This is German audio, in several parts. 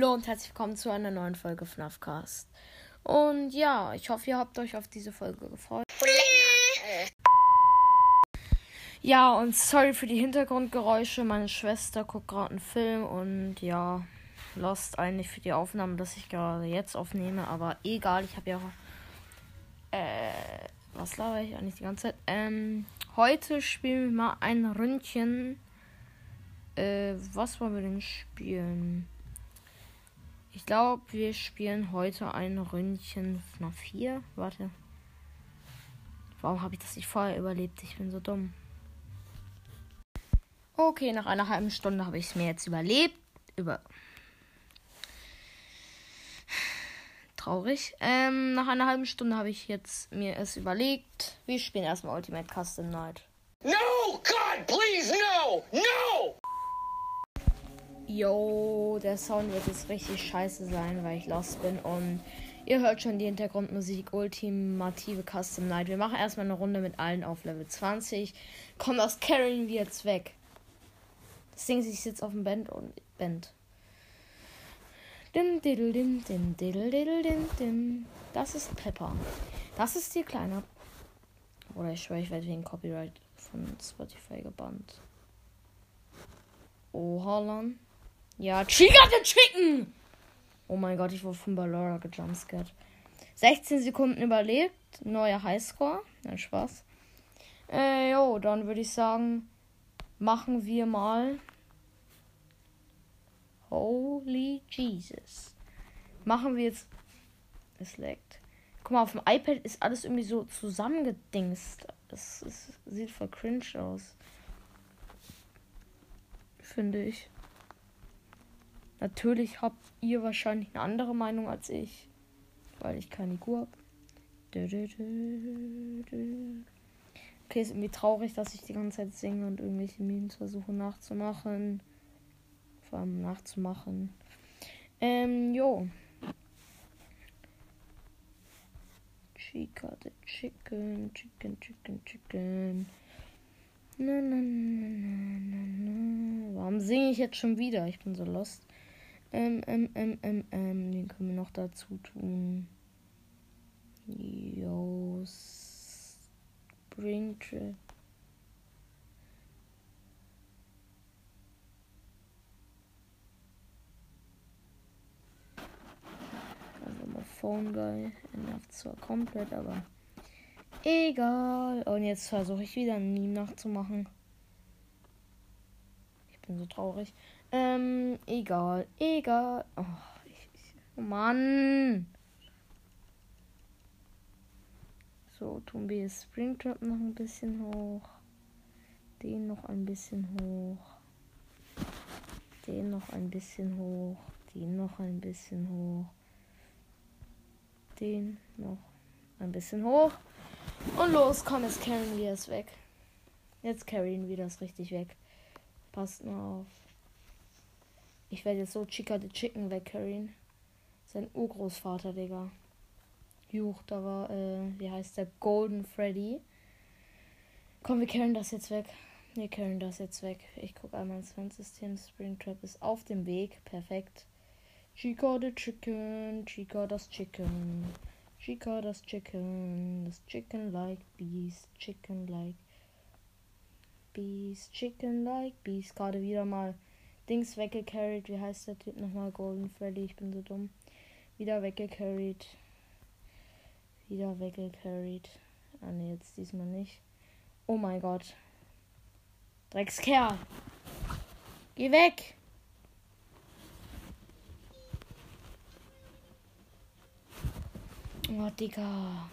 Hallo und herzlich willkommen zu einer neuen Folge FNAFcast. Und ja, ich hoffe, ihr habt euch auf diese Folge gefreut. Ja, und sorry für die Hintergrundgeräusche. Meine Schwester guckt gerade einen Film und ja, lost eigentlich für die Aufnahme, dass ich gerade jetzt aufnehme. Aber egal, ich habe ja. Äh, was laber ich eigentlich die ganze Zeit? Ähm, heute spielen wir mal ein Ründchen. Äh, was wollen wir denn spielen? Ich glaube, wir spielen heute ein Ründchen nach 4. Warte. Warum habe ich das nicht vorher überlebt? Ich bin so dumm. Okay, nach einer halben Stunde habe ich es mir jetzt überlebt. Über. Traurig. Ähm, nach einer halben Stunde habe ich jetzt mir es überlegt. Wir spielen erstmal Ultimate Custom Night. No! God, please, no! No! Yo, der Sound wird jetzt richtig scheiße sein, weil ich lost bin. Und ihr hört schon die Hintergrundmusik Ultimative Custom Night. Wir machen erstmal eine Runde mit allen auf Level 20. Kommt aus Karen wir jetzt weg. Das Ding ich sitze auf dem Band und Band. Dim, diddle, dim, dim, diddle, diddle, dim, dim. Das ist Pepper. Das ist die kleine. Oder ich schwöre, ich werde wegen Copyright von Spotify gebannt. Oh, Holland. Ja, Chica the Chicken! Oh mein Gott, ich wurde von Ballora gejumpscared. 16 Sekunden überlebt. Neuer Highscore. Nein, Spaß. Äh, jo, dann würde ich sagen, machen wir mal. Holy Jesus. Machen wir jetzt. Es leckt. Guck mal, auf dem iPad ist alles irgendwie so zusammengedingst. Es, es sieht voll cringe aus. Finde ich. Natürlich habt ihr wahrscheinlich eine andere Meinung als ich. Weil ich keine IQ habe. Okay, ist irgendwie traurig, dass ich die ganze Zeit singe und irgendwelche Memes versuche nachzumachen. Vor allem nachzumachen. Ähm, jo. Chica the Chicken, Chicken, Chicken, Chicken. Na, na, na, na, na. Warum singe ich jetzt schon wieder? Ich bin so lost. Ähm, ähm, ähm, ähm, ähm, den können wir noch dazu tun. Yo, Springtrap. Phone Guy. Er nervt zwar komplett, aber egal. Und jetzt versuche ich wieder ein Meme nachzumachen. Ich bin so traurig. Ähm, egal, egal. Oh, ich, oh Mann. So, tun wir Springtrap noch ein bisschen hoch. Den noch ein bisschen hoch. Den noch ein bisschen hoch. Den noch ein bisschen hoch. Den noch ein bisschen hoch. Und los, komm, jetzt carryen wir es weg. Jetzt carryen wir das richtig weg. Passt nur auf. Ich werde jetzt so Chica the Chicken wegcarryen. Sein Urgroßvater, Digga. Juch, da war, äh, wie heißt der? Golden Freddy. Komm, wir carryen das jetzt weg. Wir carryen das jetzt weg. Ich gucke einmal ins Fansystem. Springtrap ist auf dem Weg. Perfekt. Chica the Chicken. Chica das Chicken. Chica das Chicken. Das Chicken like bees. Chicken like bees. Chicken like bees. Gerade wieder mal Dings weggecarried. Wie heißt der Typ nochmal? Golden Freddy. Ich bin so dumm. Wieder weggecarried. Wieder weggecarried. Ah ne, jetzt diesmal nicht. Oh mein Gott. Dreckskerl. Geh weg. Oh, Digga.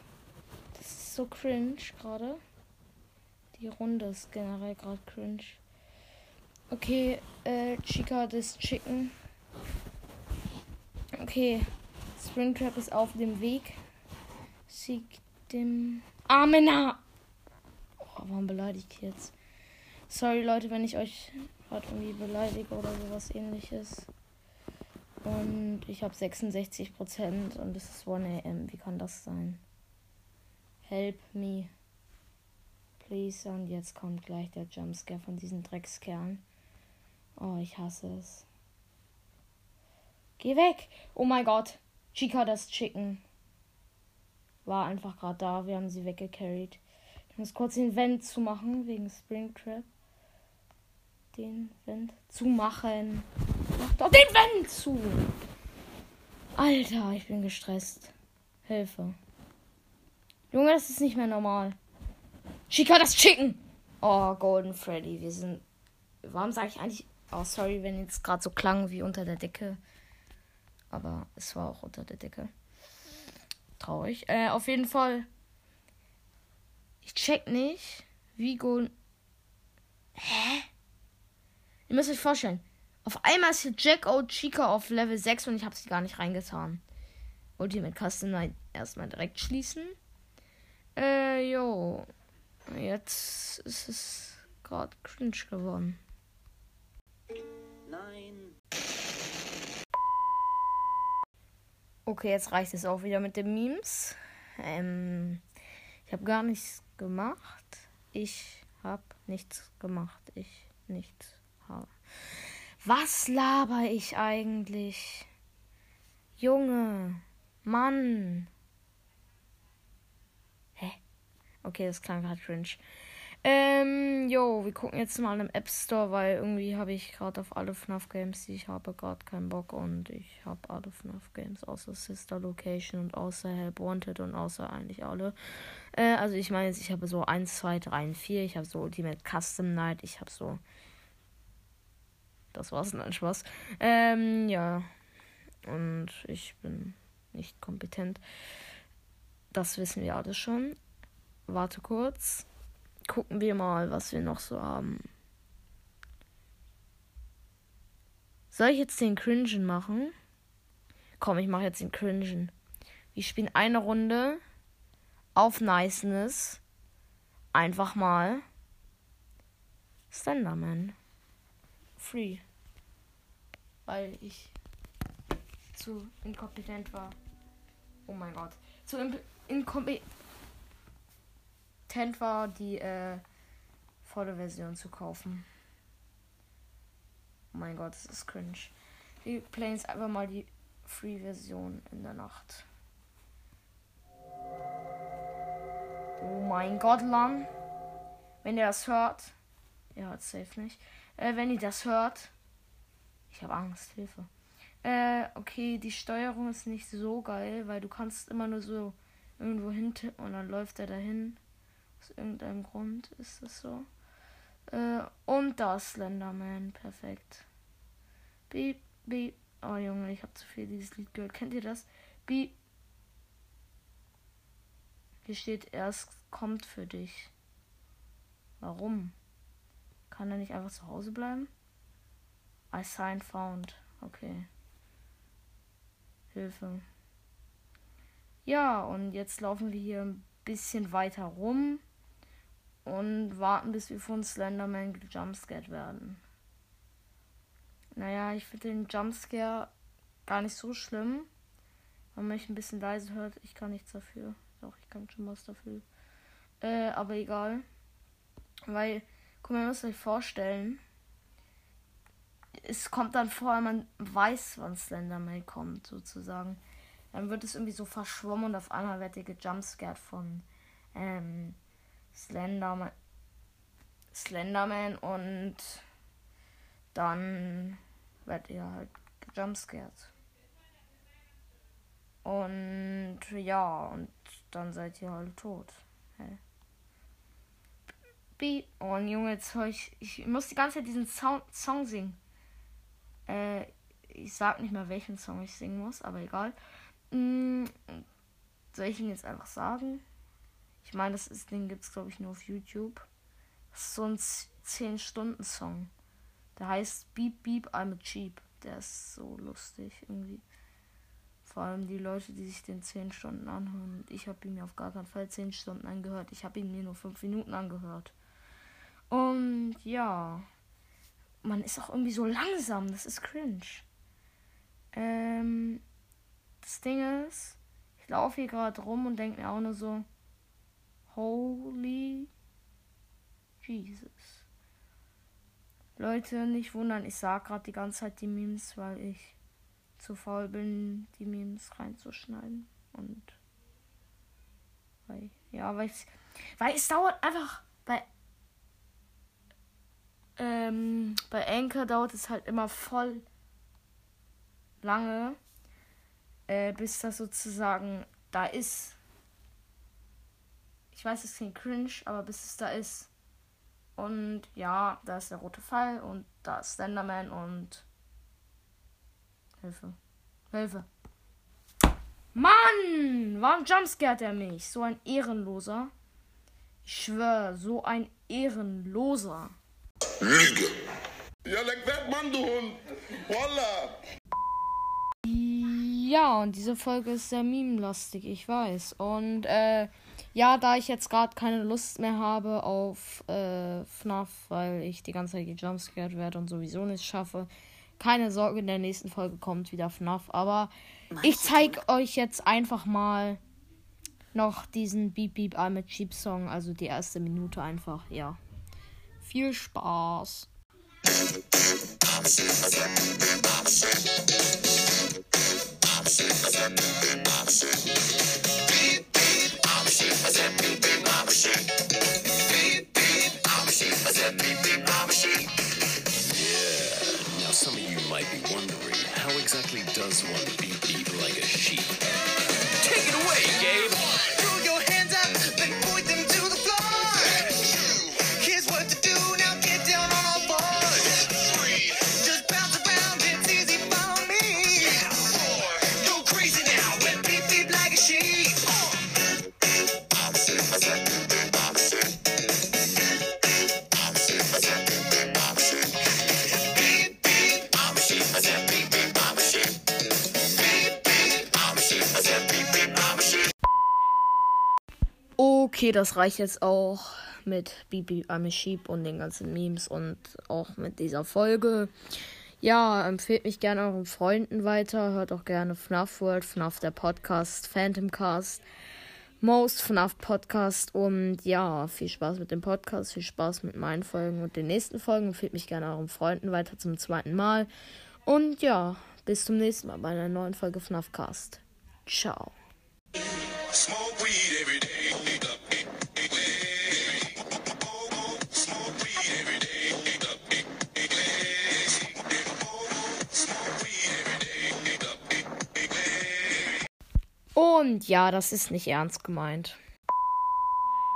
Das ist so cringe gerade. Die Runde ist generell gerade cringe. Okay, äh, Chica des Chicken. Okay, Springtrap ist auf dem Weg. Sieg dem Amena. Oh, warum beleidigt jetzt? Sorry Leute, wenn ich euch gerade irgendwie beleidige oder sowas ähnliches. Und ich habe 66% und es ist 1 am. Wie kann das sein? Help me. Please. Und jetzt kommt gleich der Jumpscare von diesen Dreckskerlen. Oh, ich hasse es. Geh weg. Oh mein Gott. Chica das Chicken. War einfach gerade da. Wir haben sie weggecarried. Ich muss kurz den Vent zumachen wegen Springtrap. Den Vent zumachen. Mach doch den Vent zu. Alter, ich bin gestresst. Hilfe. Junge, das ist nicht mehr normal. Chica das Chicken. Oh, Golden Freddy. Wir sind. Warum sage ich eigentlich. Oh, sorry, wenn jetzt gerade so klang wie unter der Decke. Aber es war auch unter der Decke. Traurig. Äh, auf jeden Fall. Ich check nicht, wie Golden. Hä? Ihr müsst euch vorstellen. Auf einmal ist hier Jack O Chica auf Level 6 und ich habe sie gar nicht reingetan. Ultimate Custom Night erstmal direkt schließen. Äh, jo. Jetzt ist es gerade cringe geworden. Nein. Okay, jetzt reicht es auch wieder mit den Memes. Ähm, ich habe gar nichts gemacht. Ich habe nichts gemacht. Ich nichts habe. Was laber ich eigentlich? Junge, Mann. Okay, das klang gerade cringe. Ähm, jo, wir gucken jetzt mal im App Store, weil irgendwie habe ich gerade auf alle FNAF Games, ich habe gerade keinen Bock und ich habe alle FNAF Games außer Sister Location und außer Help Wanted und außer eigentlich alle. Äh, also ich meine jetzt, ich habe so 1, 2, 3 und 4, ich habe so Ultimate Custom Night, ich habe so. Das war's, nein, Spaß. Ähm, ja. Und ich bin nicht kompetent. Das wissen wir alles schon. Warte kurz. Gucken wir mal, was wir noch so haben. Soll ich jetzt den Cringen machen? Komm, ich mache jetzt den Cringen. Wir spielen eine Runde auf Niceness. Einfach mal. Slenderman. Free. Weil ich zu inkompetent war. Oh mein Gott. Zu inkompetent Tent war, die äh, volle Version zu kaufen. Oh mein Gott, das ist cringe. Wir playen jetzt einfach mal die Free-Version in der Nacht. Oh mein Gott, Lang. Wenn ihr das hört. Ihr hört safe nicht. Äh, wenn ihr das hört. Ich habe Angst, Hilfe. Äh, okay, die Steuerung ist nicht so geil, weil du kannst immer nur so irgendwo hin und dann läuft er dahin. Aus irgendeinem Grund ist das so. Äh, und das Slenderman. Perfekt. Beep, beep. Oh Junge, ich habe zu viel dieses Lied gehört. Kennt ihr das? Beep. Hier steht, erst kommt für dich. Warum? Kann er nicht einfach zu Hause bleiben? I sign found. Okay. Hilfe. Ja, und jetzt laufen wir hier ein bisschen weiter rum und warten, bis wir von Slenderman gejumpscared werden. Naja, ich finde den Jumpscare gar nicht so schlimm. Wenn man mich ein bisschen leise hört, ich kann nichts dafür. Doch, ich kann schon was dafür. Äh, aber egal. Weil, guck mal, ihr müsst euch vorstellen, es kommt dann vor, man weiß, wann Slenderman kommt, sozusagen. Dann wird es irgendwie so verschwommen und auf einmal wird ihr gejumpscared von ähm, Slenderman, Slenderman und dann werdet ihr halt jumpscared. Und ja, und dann seid ihr halt tot. Hey. Oh, Junge, jetzt höre ich. Ich muss die ganze Zeit diesen Sound, Song singen. Äh, ich sag nicht mehr, welchen Song ich singen muss, aber egal. Hm, soll ich ihn jetzt einfach sagen? Ich meine, das ist, den gibt es, glaube ich, nur auf YouTube. Das ist so ein 10-Stunden-Song. Der heißt Beep Beep I'm a Cheap. Der ist so lustig irgendwie. Vor allem die Leute, die sich den 10 Stunden anhören. Ich habe ihn mir auf gar keinen Fall 10 Stunden angehört. Ich habe ihn mir nur 5 Minuten angehört. Und ja. Man ist auch irgendwie so langsam. Das ist cringe. Ähm, das Ding ist, ich laufe hier gerade rum und denke mir auch nur so, Holy Jesus. Leute, nicht wundern, ich sag gerade die ganze Zeit die Memes, weil ich zu faul bin, die Memes reinzuschneiden. Und weil, ja, weil es, weil es dauert einfach bei ähm, bei Anchor dauert es halt immer voll lange, äh, bis das sozusagen da ist. Ich weiß, es klingt cringe, aber bis es da ist. Und ja, da ist der rote Pfeil und da ist Slenderman und Hilfe. Hilfe. Mann! Warum jumpscared er mich? So ein Ehrenloser. Ich schwöre, so ein Ehrenloser. Lüge. Ja, leck weg, Mann, du Hund. Voila. Ja, und diese Folge ist sehr meme-lastig, ich weiß. Und äh, ja, da ich jetzt gerade keine Lust mehr habe auf äh, FNAF, weil ich die ganze Zeit gejumpscared werde und sowieso nicht schaffe, keine Sorge, in der nächsten Folge kommt wieder FNAF. Aber ich zeige euch jetzt einfach mal noch diesen Beep Beep I'm a Cheap Song, also die erste Minute einfach, ja. Viel Spaß. Okay, das reicht jetzt auch mit Bibi I'm a Sheep und den ganzen Memes und auch mit dieser Folge. Ja, empfehlt mich gerne euren Freunden weiter. Hört auch gerne FNAF World, FNAF der Podcast, Phantom Cast, Most FNAF Podcast. Und ja, viel Spaß mit dem Podcast, viel Spaß mit meinen Folgen und den nächsten Folgen. Empfehlt mich gerne euren Freunden weiter zum zweiten Mal. Und ja, bis zum nächsten Mal bei einer neuen Folge FNAF Cast. Ciao. Smoke weed every day. Und ja, das ist nicht ernst gemeint.